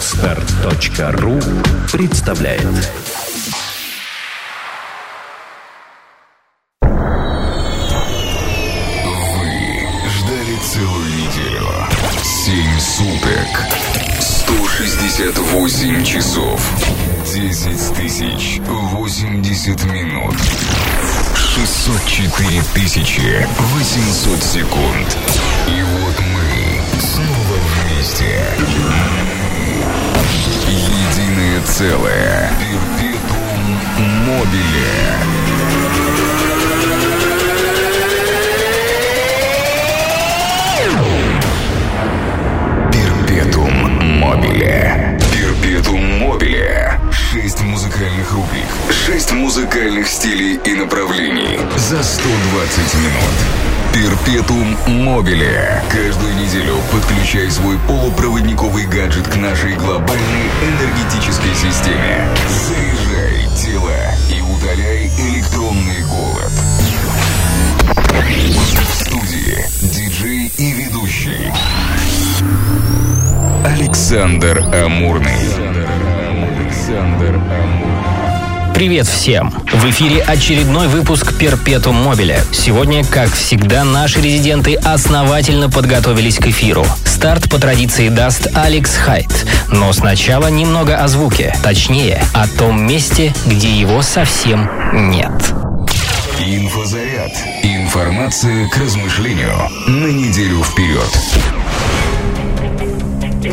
Отстар.ру представляет Вы ждали целую неделю. Семь суток. 168 часов. 10 тысяч 80 минут. 604 тысячи 800 секунд. И вот мы снова вместе. Единое целое. Перпетум мобиле. Перпетум мобиле. Перпетум мобиле. Шесть музыкальных рубрик. Шесть музыкальных стилей и направлений. За 120 минут. Перпетум мобиле. Каждую неделю подключай свой полупроводниковый гаджет к нашей глобальной энергетической системе. Заряжай тело и удаляй электронный голод. В студии диджей и ведущий Александр Амурный. Александр Амурный. Привет всем! В эфире очередной выпуск Перпетум Мобиля. Сегодня, как всегда, наши резиденты основательно подготовились к эфиру. Старт по традиции даст Алекс Хайт. Но сначала немного о звуке. Точнее, о том месте, где его совсем нет. Инфозаряд. Информация к размышлению на неделю вперед.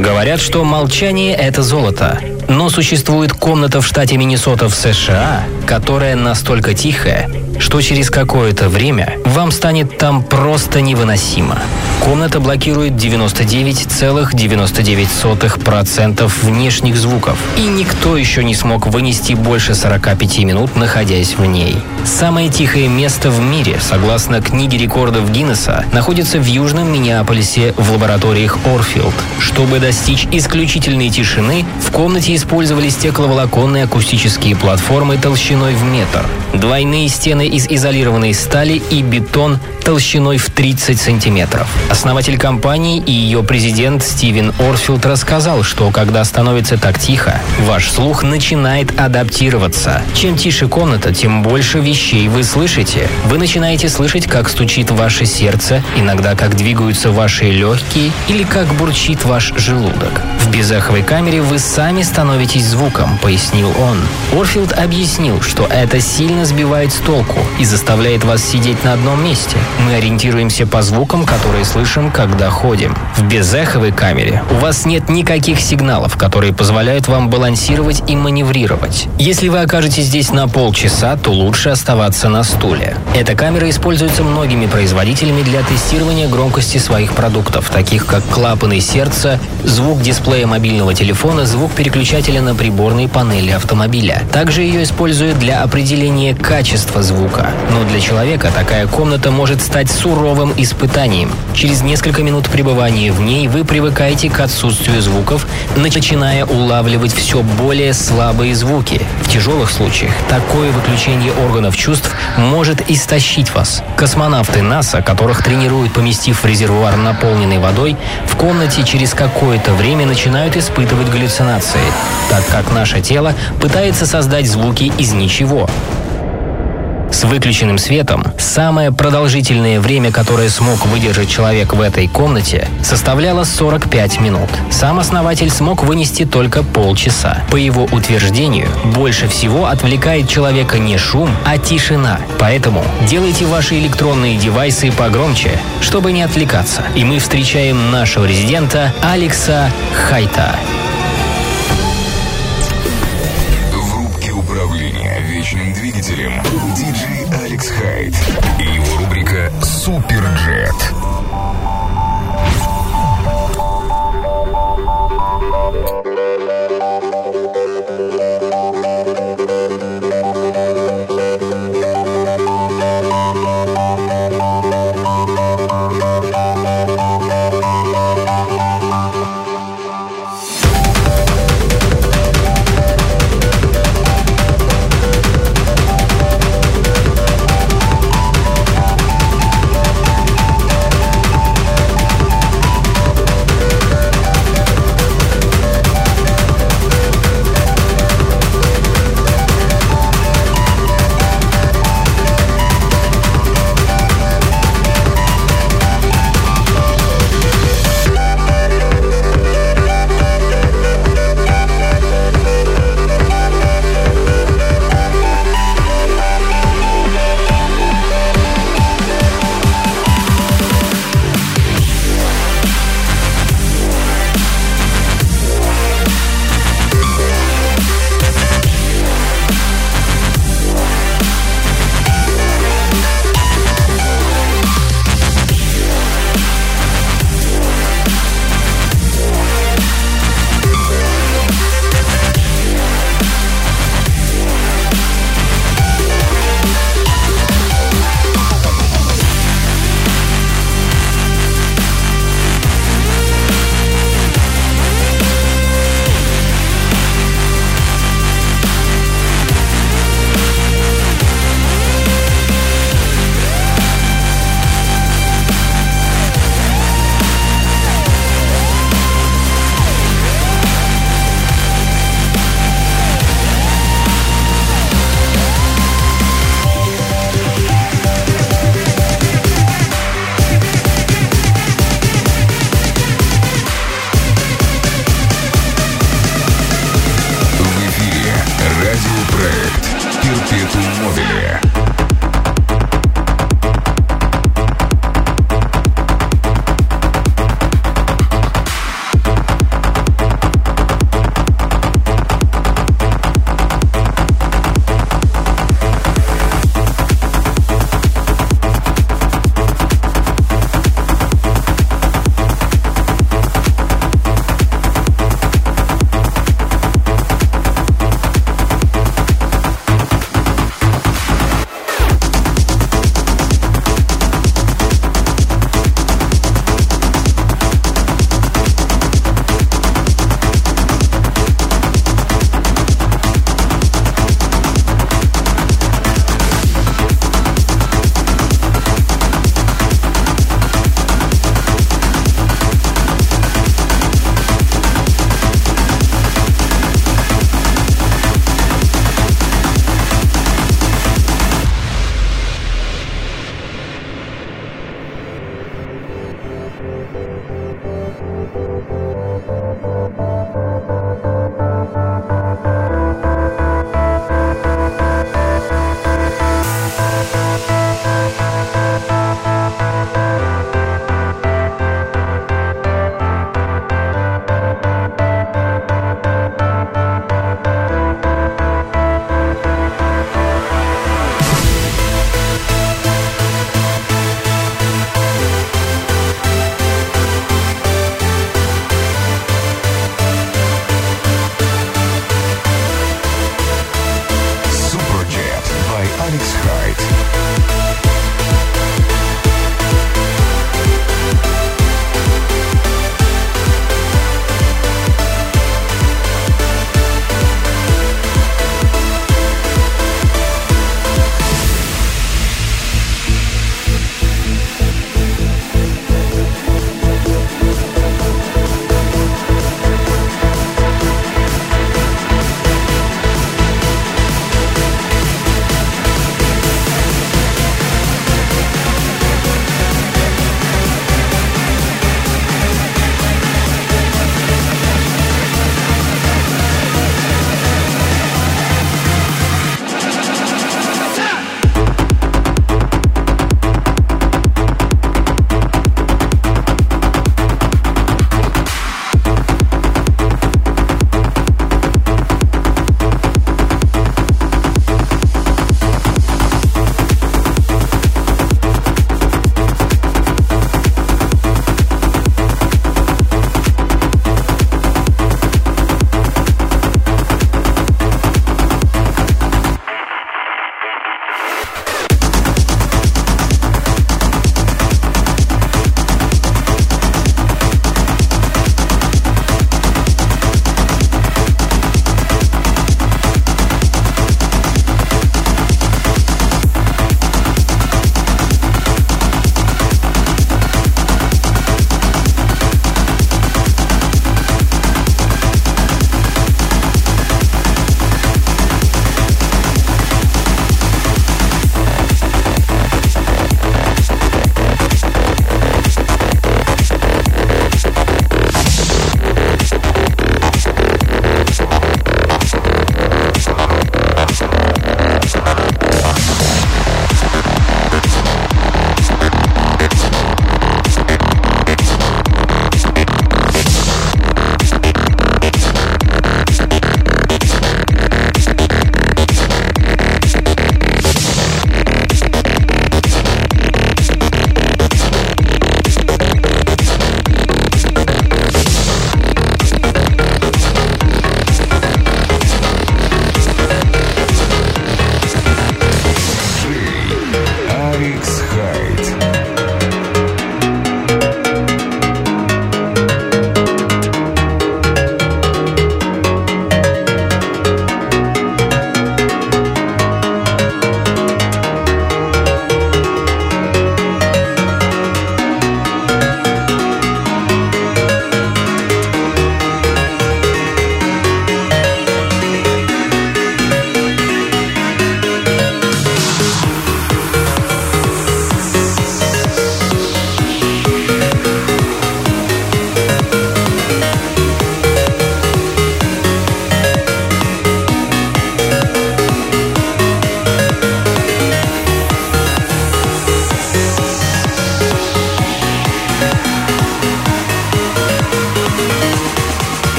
Говорят, что молчание — это золото. Но существует комната в штате Миннесота в США, которая настолько тихая, что через какое-то время вам станет там просто невыносимо. Комната блокирует 99,99% внешних звуков, и никто еще не смог вынести больше 45 минут, находясь в ней. Самое тихое место в мире, согласно книге рекордов Гиннесса, находится в Южном Миннеаполисе в лабораториях Орфилд. Чтобы достичь исключительной тишины, в комнате использовали стекловолоконные акустические платформы толщиной в метр, двойные стены из изолированной стали и бетон толщиной в 30 сантиметров. Основатель компании и ее президент Стивен Орфилд рассказал, что когда становится так тихо, ваш слух начинает адаптироваться. Чем тише комната, тем больше вещей вы слышите. Вы начинаете слышать, как стучит ваше сердце, иногда как двигаются ваши легкие или как бурчит ваш желудок. В безэховой камере вы сами становитесь звуком, пояснил он. Орфилд объяснил, что это сильно сбивает с толку и заставляет вас сидеть на одном месте. Мы ориентируемся по звукам, которые слышим, когда ходим. В безэховой камере у вас нет никаких сигналов, которые позволяют вам балансировать и маневрировать. Если вы окажетесь здесь на полчаса, то лучше оставаться на стуле. Эта камера используется многими производителями для тестирования громкости своих продуктов, таких как клапаны сердца, звук дисплея мобильного телефона, звук переключателя на приборной панели автомобиля. Также ее используют для определения качества звука. Но для человека такая комната может стать суровым испытанием. Через несколько минут пребывания в ней вы привыкаете к отсутствию звуков, начиная улавливать все более слабые звуки. В тяжелых случаях такое выключение органов чувств может истощить вас. Космонавты НАСА, которых тренируют, поместив в резервуар наполненный водой, в комнате через какое-то время начинают испытывать галлюцинации, так как наше тело пытается создать звуки из ничего. С выключенным светом самое продолжительное время, которое смог выдержать человек в этой комнате, составляло 45 минут. Сам основатель смог вынести только полчаса. По его утверждению, больше всего отвлекает человека не шум, а тишина. Поэтому делайте ваши электронные девайсы погромче, чтобы не отвлекаться. И мы встречаем нашего резидента Алекса Хайта. Вечным двигателем диджей Алекс Хайт и его рубрика Суперджет.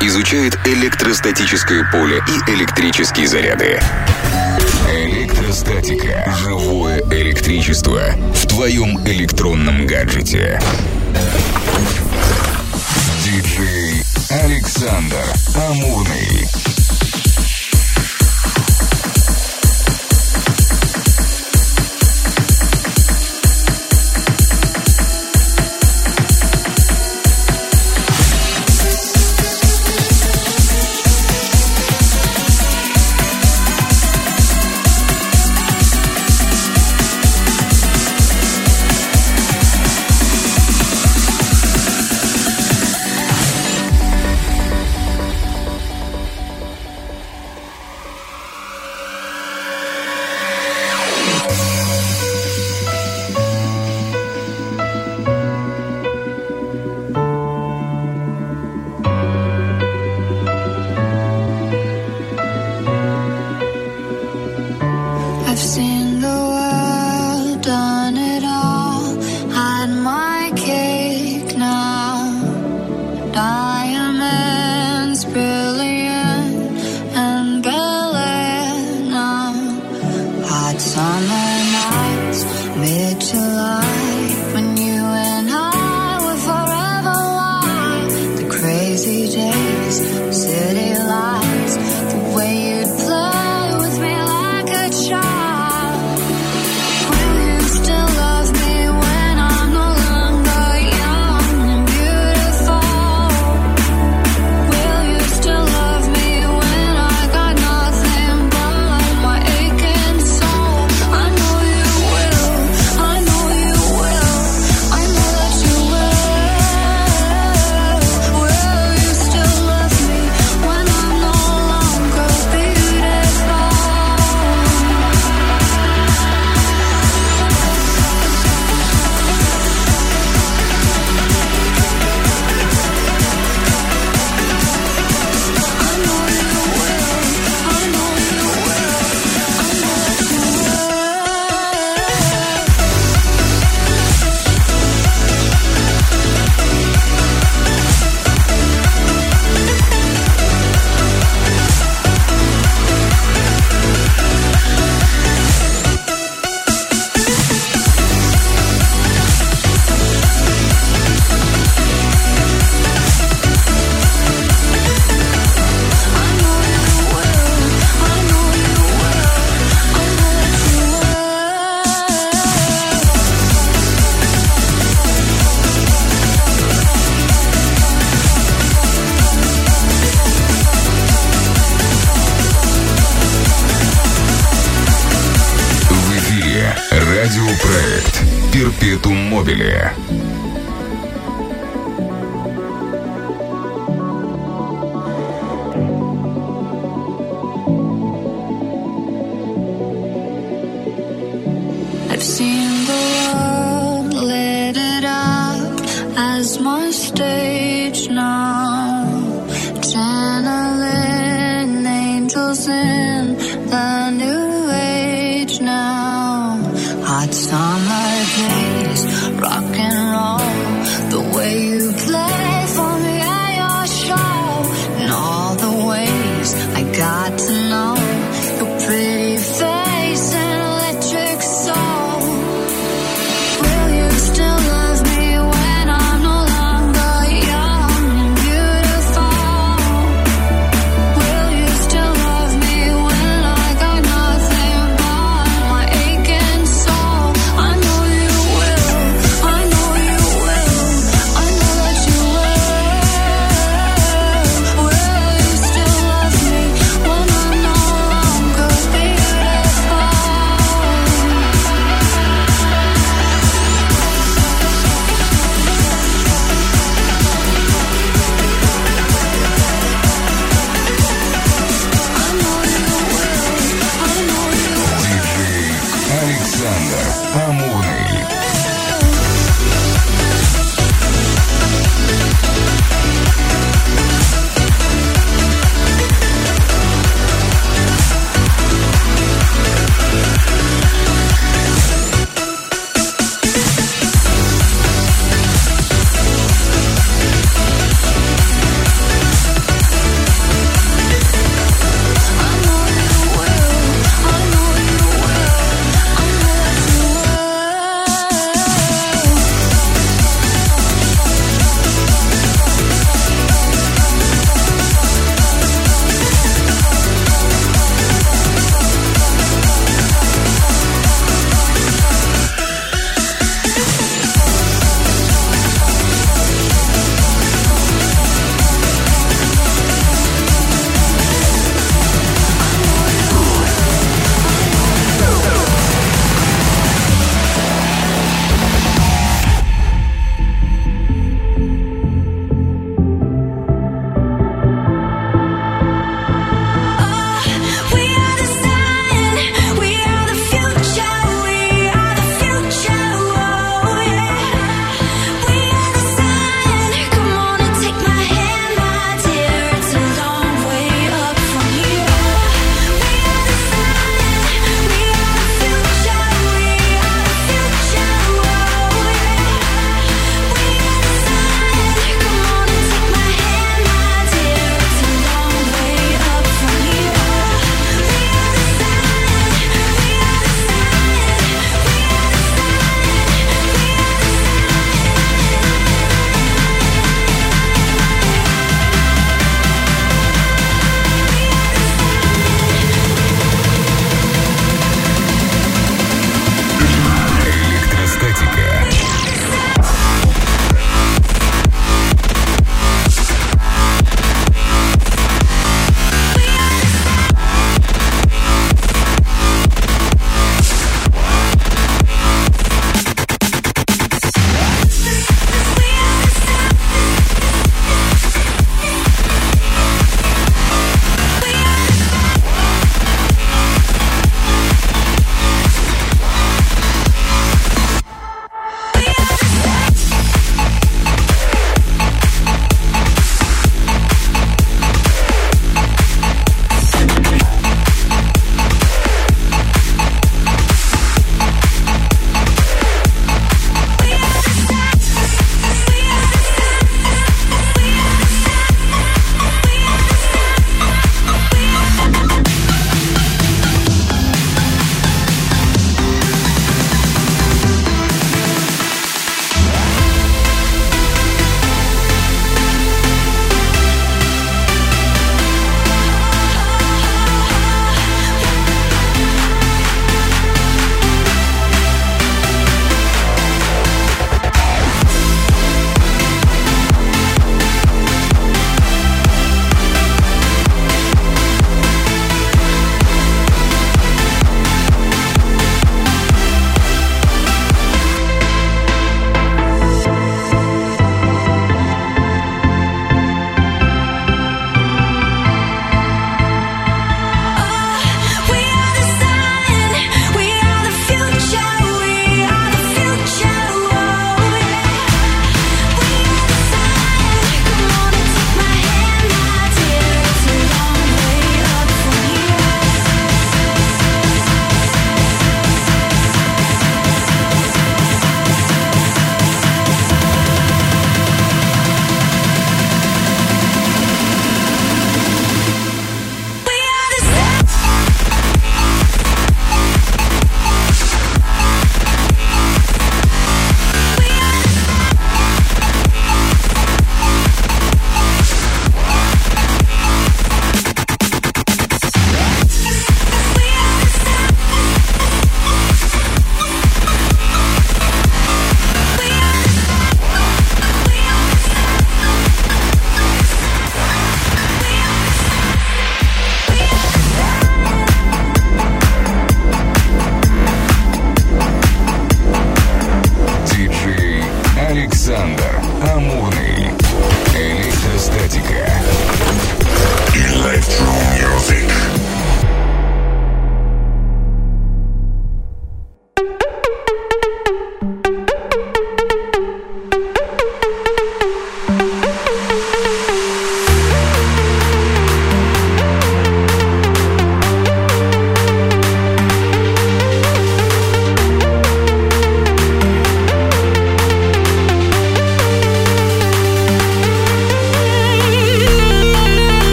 Изучает электростатическое поле и электрические заряды. Электростатика. Живое электричество в твоем электронном гаджете. Диджей Александр Амурный.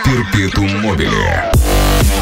Perpetuum mobile.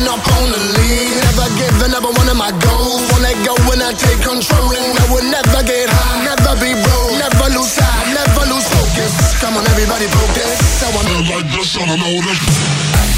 up on the lead. Never giving up on one of my goals. Wanna go when I take control. And I will never get high, never be broke, never lose sight, never lose focus. Come on, everybody, focus. I wanna like this, I don't know this.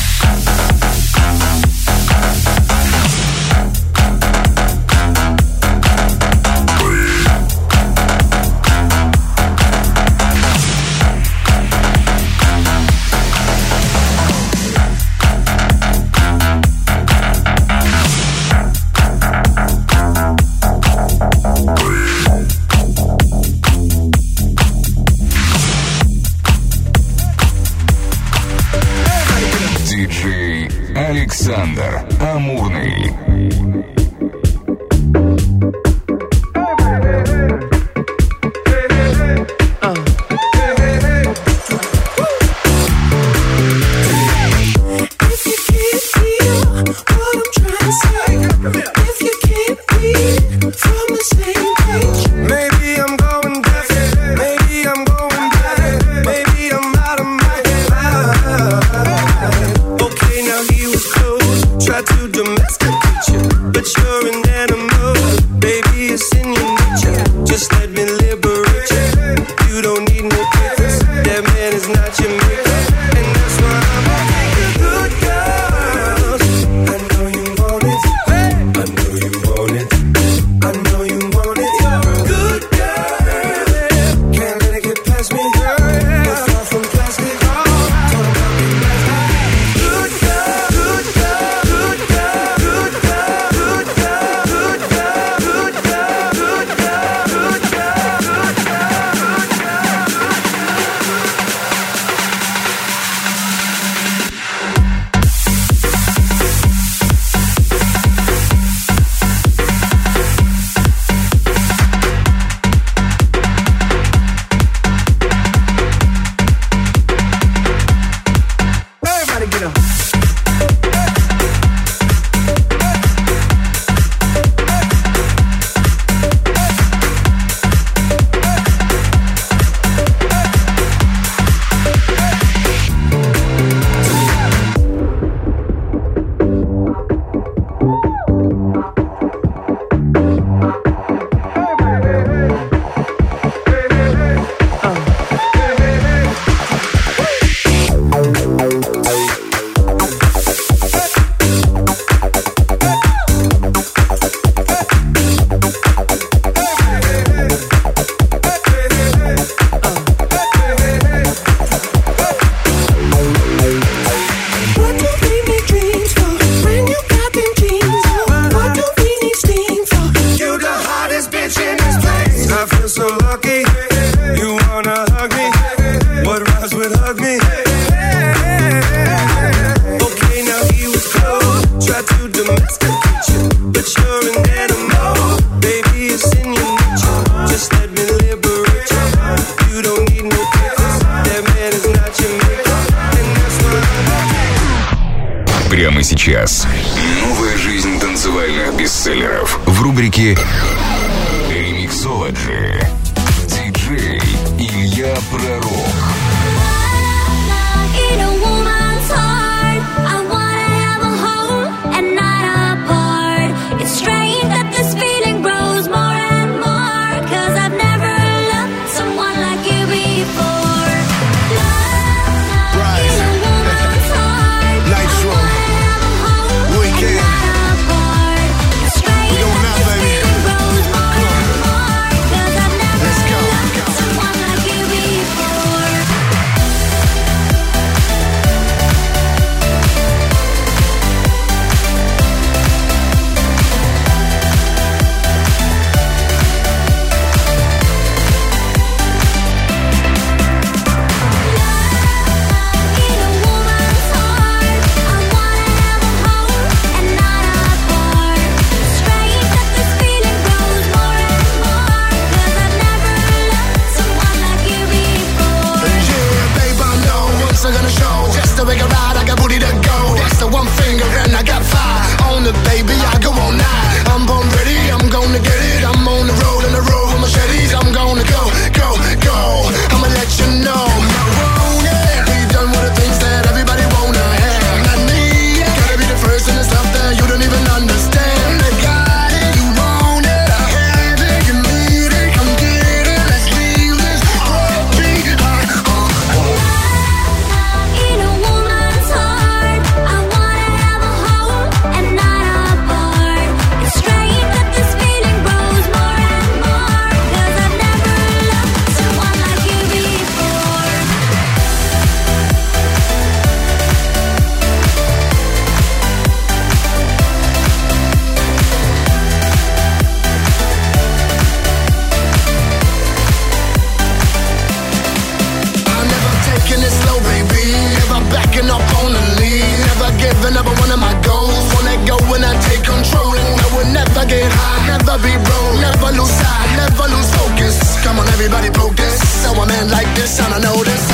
unnoticed